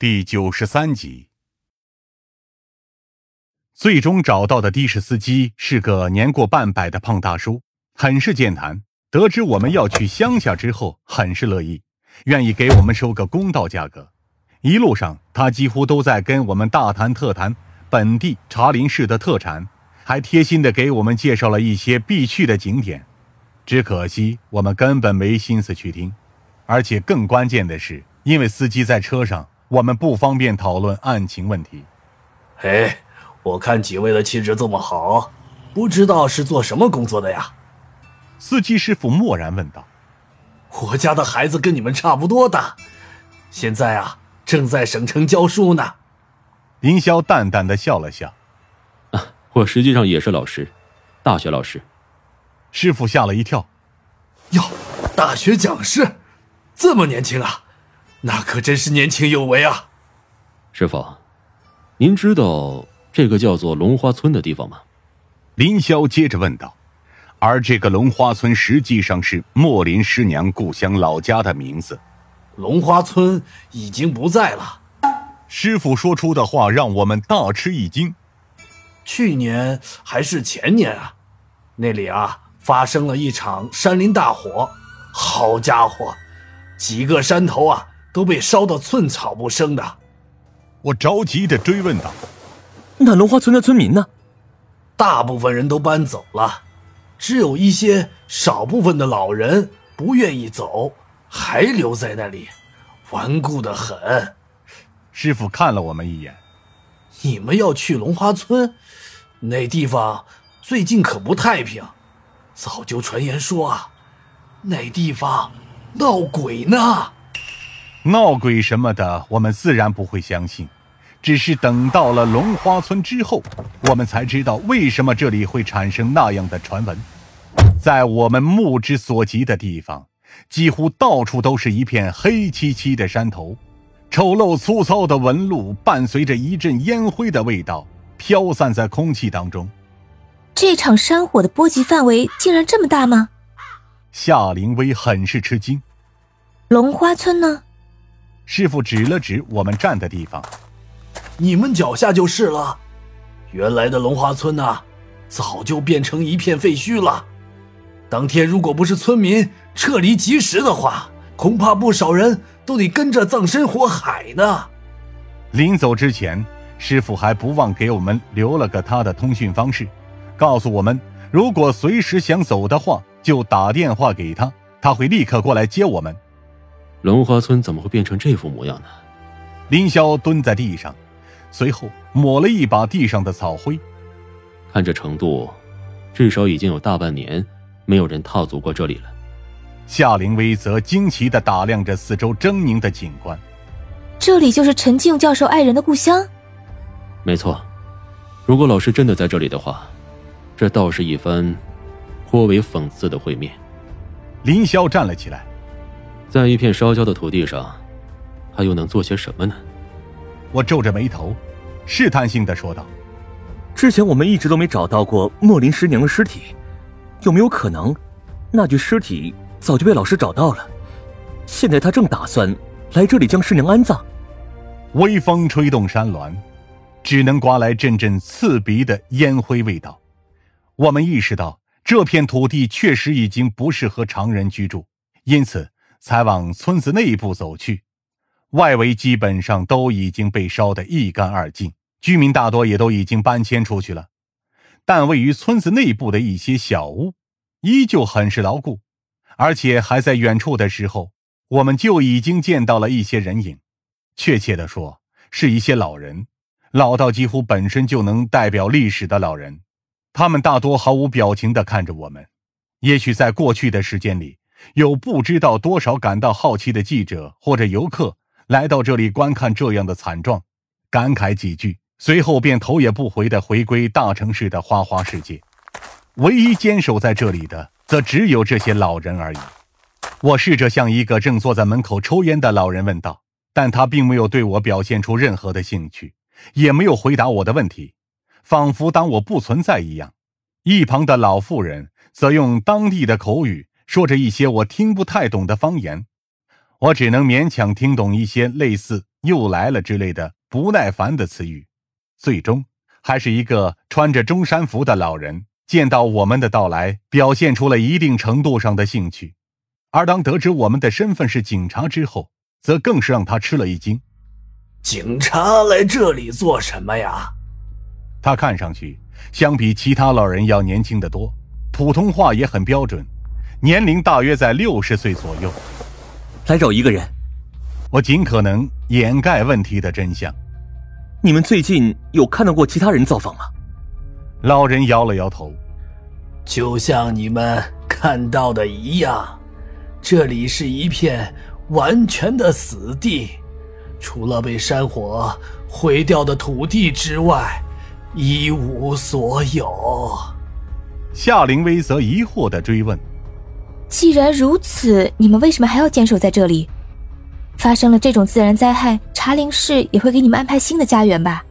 第九十三集。最终找到的的士司机是个年过半百的胖大叔，很是健谈。得知我们要去乡下之后，很是乐意，愿意给我们收个公道价格。一路上，他几乎都在跟我们大谈特谈本地茶林市的特产，还贴心的给我们介绍了一些必去的景点。只可惜我们根本没心思去听，而且更关键的是，因为司机在车上，我们不方便讨论案情问题。嘿，我看几位的气质这么好，不知道是做什么工作的呀？司机师傅默然问道：“我家的孩子跟你们差不多大，现在啊，正在省城教书呢。”林霄淡淡的笑了笑：“啊，我实际上也是老师，大学老师。”师傅吓了一跳：“哟，大学讲师，这么年轻啊？那可真是年轻有为啊！”师傅，您知道这个叫做龙花村的地方吗？林霄接着问道。而这个龙花村实际上是莫林师娘故乡老家的名字。龙花村已经不在了。师傅说出的话让我们大吃一惊。去年还是前年啊，那里啊。发生了一场山林大火，好家伙，几个山头啊都被烧得寸草不生的。我着急的追问道：“那龙花村的村民呢？”大部分人都搬走了，只有一些少部分的老人不愿意走，还留在那里，顽固的很。师傅看了我们一眼：“你们要去龙花村？那地方最近可不太平。”早就传言说啊，那地方闹鬼呢。闹鬼什么的，我们自然不会相信。只是等到了龙花村之后，我们才知道为什么这里会产生那样的传闻。在我们目之所及的地方，几乎到处都是一片黑漆漆的山头，丑陋粗糙的纹路伴随着一阵烟灰的味道飘散在空气当中。这场山火的波及范围竟然这么大吗？夏灵薇很是吃惊。龙花村呢？师傅指了指我们站的地方，你们脚下就是了。原来的龙华村呐，早就变成一片废墟了。当天如果不是村民撤离及时的话，恐怕不少人都得跟着葬身火海呢。临走之前，师傅还不忘给我们留了个他的通讯方式。告诉我们，如果随时想走的话，就打电话给他，他会立刻过来接我们。龙华村怎么会变成这副模样呢？林霄蹲在地上，随后抹了一把地上的草灰。看这程度，至少已经有大半年没有人踏足过这里了。夏灵薇则惊奇的打量着四周狰狞的景观。这里就是陈静教授爱人的故乡。没错，如果老师真的在这里的话。这倒是一番颇为讽刺的会面。林霄站了起来，在一片烧焦的土地上，他又能做些什么呢？我皱着眉头，试探性的说道：“之前我们一直都没找到过莫林师娘的尸体，有没有可能，那具尸体早就被老师找到了？现在他正打算来这里将师娘安葬。”微风吹动山峦，只能刮来阵阵刺鼻的烟灰味道。我们意识到这片土地确实已经不适合常人居住，因此才往村子内部走去。外围基本上都已经被烧得一干二净，居民大多也都已经搬迁出去了。但位于村子内部的一些小屋，依旧很是牢固，而且还在远处的时候，我们就已经见到了一些人影。确切的说，是一些老人，老到几乎本身就能代表历史的老人。他们大多毫无表情地看着我们。也许在过去的时间里，有不知道多少感到好奇的记者或者游客来到这里观看这样的惨状，感慨几句，随后便头也不回地回归大城市的花花世界。唯一坚守在这里的，则只有这些老人而已。我试着向一个正坐在门口抽烟的老人问道，但他并没有对我表现出任何的兴趣，也没有回答我的问题。仿佛当我不存在一样，一旁的老妇人则用当地的口语说着一些我听不太懂的方言，我只能勉强听懂一些类似又来了”之类的不耐烦的词语。最终，还是一个穿着中山服的老人见到我们的到来，表现出了一定程度上的兴趣。而当得知我们的身份是警察之后，则更是让他吃了一惊。警察来这里做什么呀？他看上去相比其他老人要年轻的多，普通话也很标准，年龄大约在六十岁左右。来找一个人，我尽可能掩盖问题的真相。你们最近有看到过其他人造访吗？老人摇了摇头，就像你们看到的一样，这里是一片完全的死地。除了被山火毁掉的土地之外，一无所有。夏灵威则疑惑的追问：“既然如此，你们为什么还要坚守在这里？发生了这种自然灾害，茶陵市也会给你们安排新的家园吧？”